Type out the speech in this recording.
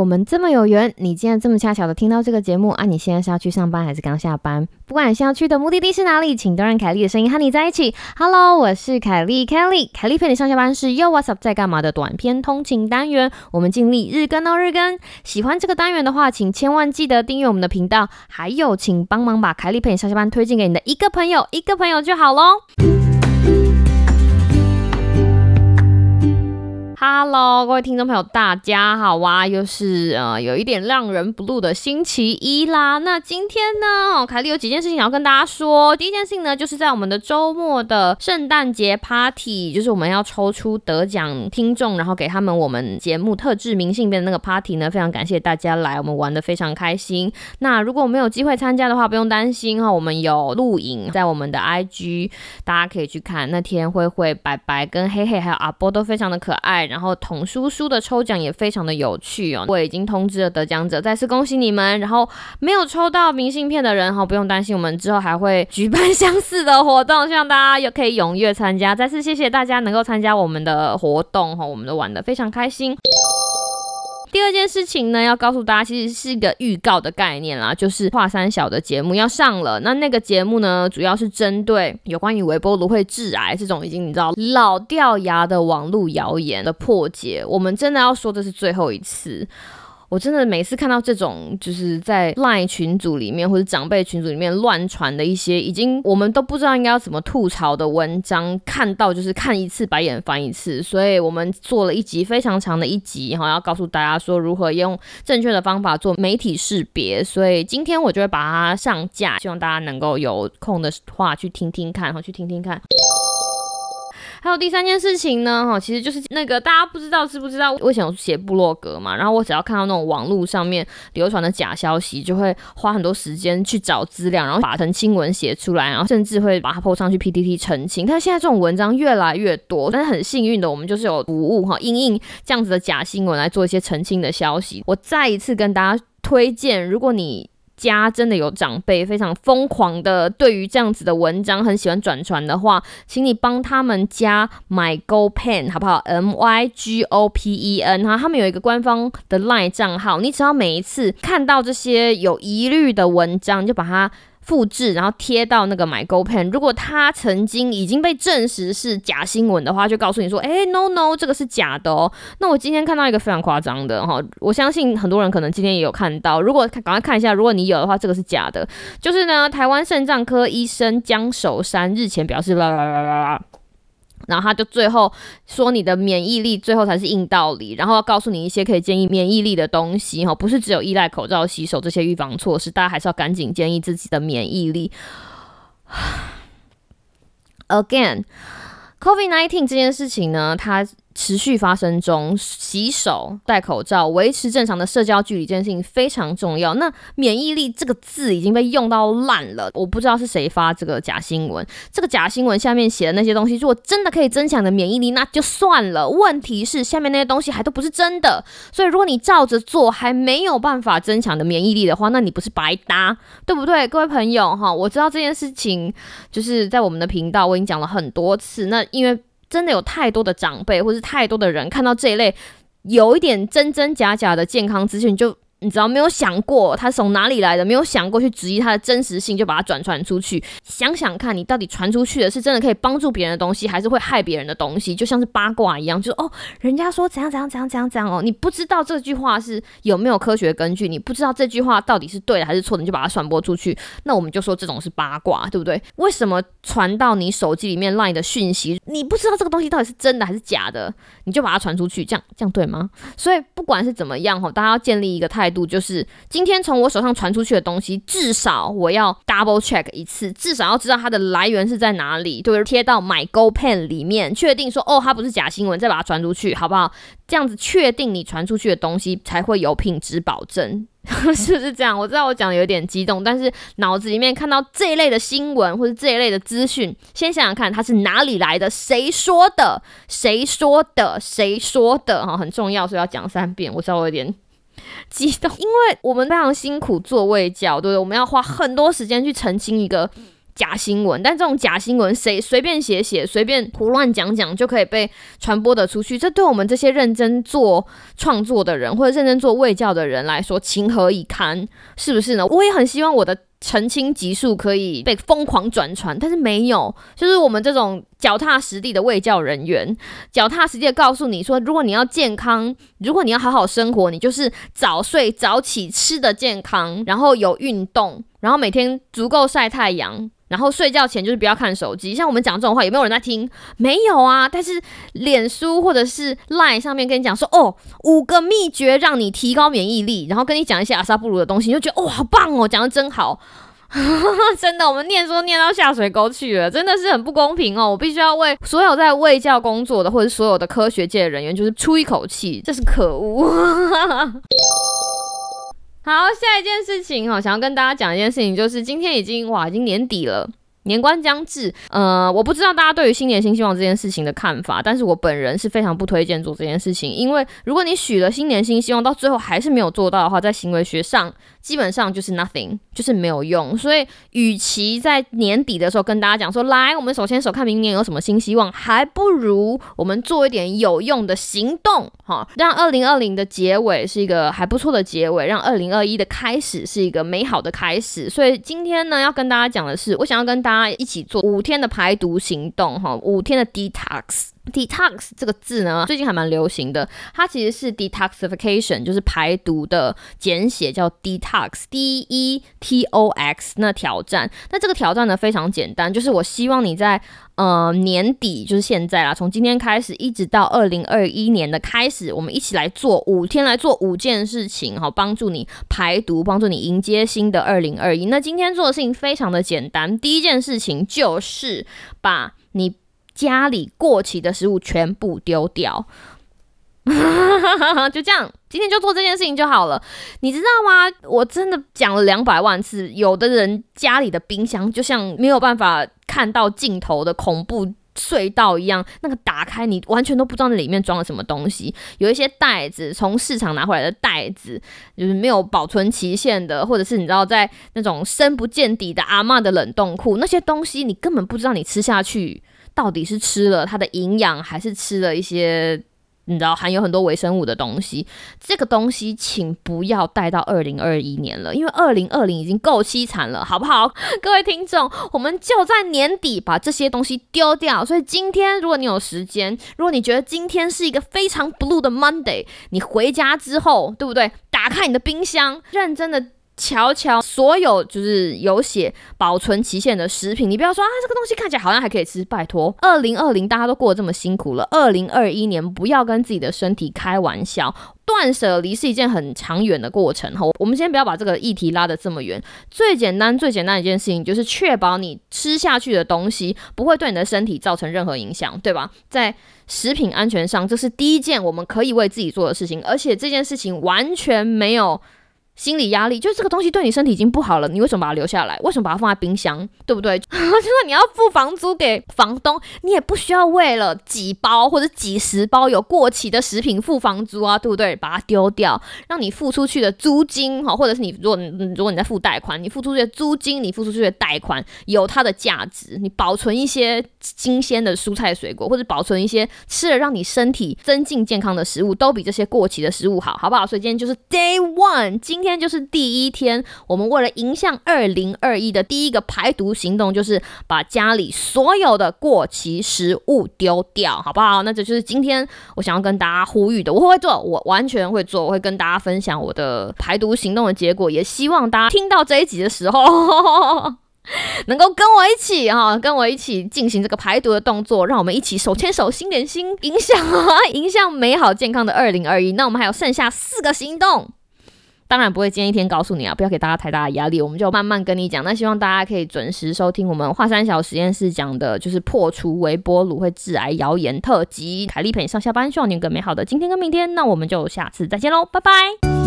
我们这么有缘，你竟然这么恰巧的听到这个节目啊！你现在是要去上班还是刚下班？不管你是要去的目的地是哪里，请都让凯莉的声音和你在一起。Hello，我是凯莉，Kelly，凯莉陪你上下班是 Yo What's Up 在干嘛的短篇通勤单元。我们尽力日更哦日更。喜欢这个单元的话，请千万记得订阅我们的频道，还有请帮忙把凯莉陪你上下班推荐给你的一个朋友，一个朋友就好喽。Hello，各位听众朋友，大家好啊！又是呃有一点让人不录的星期一啦。那今天呢，凯莉有几件事情要跟大家说。第一件事情呢，就是在我们的周末的圣诞节 Party，就是我们要抽出得奖听众，然后给他们我们节目特制明信片的那个 Party 呢，非常感谢大家来，我们玩的非常开心。那如果没有机会参加的话，不用担心哈，我们有录影在我们的 IG，大家可以去看。那天灰灰、白白跟黑黑还有阿波都非常的可爱。然后童书书的抽奖也非常的有趣哦，我已经通知了得奖者，再次恭喜你们。然后没有抽到明信片的人哈，不用担心，我们之后还会 举办相似的活动，希望大家也可以踊跃参加。再次谢谢大家能够参加我们的活动哈，我们都玩的非常开心。第二件事情呢，要告诉大家，其实是一个预告的概念啦，就是华山小的节目要上了。那那个节目呢，主要是针对有关于微波炉会致癌这种已经你知道老掉牙的网络谣言的破解。我们真的要说，这是最后一次。我真的每次看到这种，就是在 LINE 群组里面或者长辈群组里面乱传的一些，已经我们都不知道应该要怎么吐槽的文章，看到就是看一次白眼翻一次。所以我们做了一集非常长的一集，哈，要告诉大家说如何用正确的方法做媒体识别。所以今天我就会把它上架，希望大家能够有空的话去听听看，哈，去听听看。还有第三件事情呢，哈，其实就是那个大家不知道知不知道，我想写部落格嘛，然后我只要看到那种网络上面流传的假消息，就会花很多时间去找资料，然后把成新闻写出来，然后甚至会把它 po 上去 PPT 澄清。但现在这种文章越来越多，但是很幸运的，我们就是有服务哈，因应这样子的假新闻来做一些澄清的消息。我再一次跟大家推荐，如果你家真的有长辈非常疯狂的对于这样子的文章很喜欢转传的话，请你帮他们加 My Go Pen 好不好？M Y G O P E N 哈，他们有一个官方的 LINE 账号，你只要每一次看到这些有疑虑的文章，就把它。复制，然后贴到那个 MyGoPen，。如果他曾经已经被证实是假新闻的话，就告诉你说：“哎，no no，这个是假的哦。”那我今天看到一个非常夸张的哈，我相信很多人可能今天也有看到。如果赶快看一下，如果你有的话，这个是假的。就是呢，台湾肾脏科医生江守山日前表示啦啦啦啦啦。然后他就最后说你的免疫力最后才是硬道理，然后要告诉你一些可以建议免疫力的东西哈，不是只有依赖口罩、洗手这些预防措施，大家还是要赶紧建议自己的免疫力。Again，COVID-19 这件事情呢，它。持续发生中，洗手、戴口罩、维持正常的社交距离这件事情非常重要。那免疫力这个字已经被用到烂了，我不知道是谁发这个假新闻。这个假新闻下面写的那些东西，如果真的可以增强的免疫力，那就算了。问题是下面那些东西还都不是真的，所以如果你照着做还没有办法增强的免疫力的话，那你不是白搭，对不对？各位朋友哈，我知道这件事情就是在我们的频道我已经讲了很多次。那因为真的有太多的长辈，或是太多的人看到这一类有一点真真假假的健康资讯，就。你知道没有想过他从哪里来的？没有想过去质疑它的真实性，就把它转传出去。想想看你到底传出去的是真的可以帮助别人的东西，还是会害别人的东西？就像是八卦一样，就是哦，人家说怎样怎样怎样怎样怎样哦，你不知道这句话是有没有科学根据，你不知道这句话到底是对的还是错的，你就把它传播出去。那我们就说这种是八卦，对不对？为什么传到你手机里面 LINE 的讯息，你不知道这个东西到底是真的还是假的，你就把它传出去，这样这样对吗？所以不管是怎么样哈，大家要建立一个态度就是今天从我手上传出去的东西，至少我要 double check 一次，至少要知道它的来源是在哪里，就是贴到 My Go Pen 里面，确定说哦，它不是假新闻，再把它传出去，好不好？这样子确定你传出去的东西才会有品质保证，是不是这样？我知道我讲的有点激动，但是脑子里面看到这一类的新闻或者这一类的资讯，先想想看它是哪里来的，谁说的，谁说的，谁说的，哈，很重要，所以要讲三遍。我知道我有点。激动，因为我们非常辛苦做位教，对不对？我们要花很多时间去澄清一个假新闻，但这种假新闻谁随便写写、随便胡乱讲讲就可以被传播的出去，这对我们这些认真做创作的人或者认真做卫教的人来说，情何以堪？是不是呢？我也很希望我的。澄清级数可以被疯狂转传，但是没有，就是我们这种脚踏实地的卫教人员，脚踏实地的告诉你说，如果你要健康，如果你要好好生活，你就是早睡早起，吃的健康，然后有运动，然后每天足够晒太阳。然后睡觉前就是不要看手机，像我们讲这种话，有没有人在听？没有啊。但是脸书或者是 Line 上面跟你讲说，哦，五个秘诀让你提高免疫力，然后跟你讲一些阿萨布鲁的东西，你就觉得哦，好棒哦，讲的真好，真的，我们念书念到下水沟去了，真的是很不公平哦。我必须要为所有在卫教工作的或者所有的科学界人员，就是出一口气，这是可恶。好，下一件事情哦，想要跟大家讲一件事情，就是今天已经哇，已经年底了。年关将至，呃，我不知道大家对于新年新希望这件事情的看法，但是我本人是非常不推荐做这件事情，因为如果你许了新年新希望，到最后还是没有做到的话，在行为学上基本上就是 nothing，就是没有用。所以，与其在年底的时候跟大家讲说，来，我们手牵手看明年有什么新希望，还不如我们做一点有用的行动，哈，让二零二零的结尾是一个还不错的结尾，让二零二一的开始是一个美好的开始。所以今天呢，要跟大家讲的是，我想要跟大大家一起做五天的排毒行动，哈，五天的 detox。Detox 这个字呢，最近还蛮流行的。它其实是 detoxification，就是排毒的简写，叫 detox，d e t o x。那挑战，那这个挑战呢非常简单，就是我希望你在呃年底，就是现在啦，从今天开始一直到二零二一年的开始，我们一起来做五天，来做五件事情，好，帮助你排毒，帮助你迎接新的二零二一。那今天做的事情非常的简单，第一件事情就是把你。家里过期的食物全部丢掉，就这样，今天就做这件事情就好了。你知道吗？我真的讲了两百万次，有的人家里的冰箱就像没有办法看到尽头的恐怖隧道一样，那个打开你完全都不知道那里面装了什么东西。有一些袋子，从市场拿回来的袋子，就是没有保存期限的，或者是你知道在那种深不见底的阿妈的冷冻库，那些东西你根本不知道你吃下去。到底是吃了它的营养，还是吃了一些你知道含有很多微生物的东西？这个东西请不要带到二零二一年了，因为二零二零已经够凄惨了，好不好？各位听众，我们就在年底把这些东西丢掉。所以今天，如果你有时间，如果你觉得今天是一个非常 blue 的 Monday，你回家之后，对不对？打开你的冰箱，认真的。瞧瞧，所有就是有写保存期限的食品，你不要说啊，这个东西看起来好像还可以吃。拜托，二零二零大家都过得这么辛苦了，二零二一年不要跟自己的身体开玩笑。断舍离是一件很长远的过程哈，我们先不要把这个议题拉得这么远。最简单、最简单一件事情就是确保你吃下去的东西不会对你的身体造成任何影响，对吧？在食品安全上，这是第一件我们可以为自己做的事情，而且这件事情完全没有。心理压力，就是这个东西对你身体已经不好了，你为什么把它留下来？为什么把它放在冰箱？对不对？就说你要付房租给房东，你也不需要为了几包或者几十包有过期的食品付房租啊，对不对？把它丢掉，让你付出去的租金哈，或者是你如果如果你在付贷款，你付出去的租金，你付出去的贷款有它的价值。你保存一些新鲜的蔬菜水果，或者保存一些吃了让你身体增进健康的食物，都比这些过期的食物好，好不好？所以今天就是 Day One，今天。就是第一天，我们为了迎向二零二一的第一个排毒行动，就是把家里所有的过期食物丢掉，好不好？那这就是今天我想要跟大家呼吁的。我会做，我完全会做，我会跟大家分享我的排毒行动的结果。也希望大家听到这一集的时候，能够跟我一起哈，跟我一起进行这个排毒的动作，让我们一起手牵手，心连心，影响啊，影响美好健康的二零二一。那我们还有剩下四个行动。当然不会今天一天告诉你啊，不要给大家太大的压力，我们就慢慢跟你讲。那希望大家可以准时收听我们华山小实验室讲的，就是破除微波炉会致癌谣言特辑。凯丽陪你上下班，希望你有个美好的今天跟明天。那我们就下次再见喽，拜拜。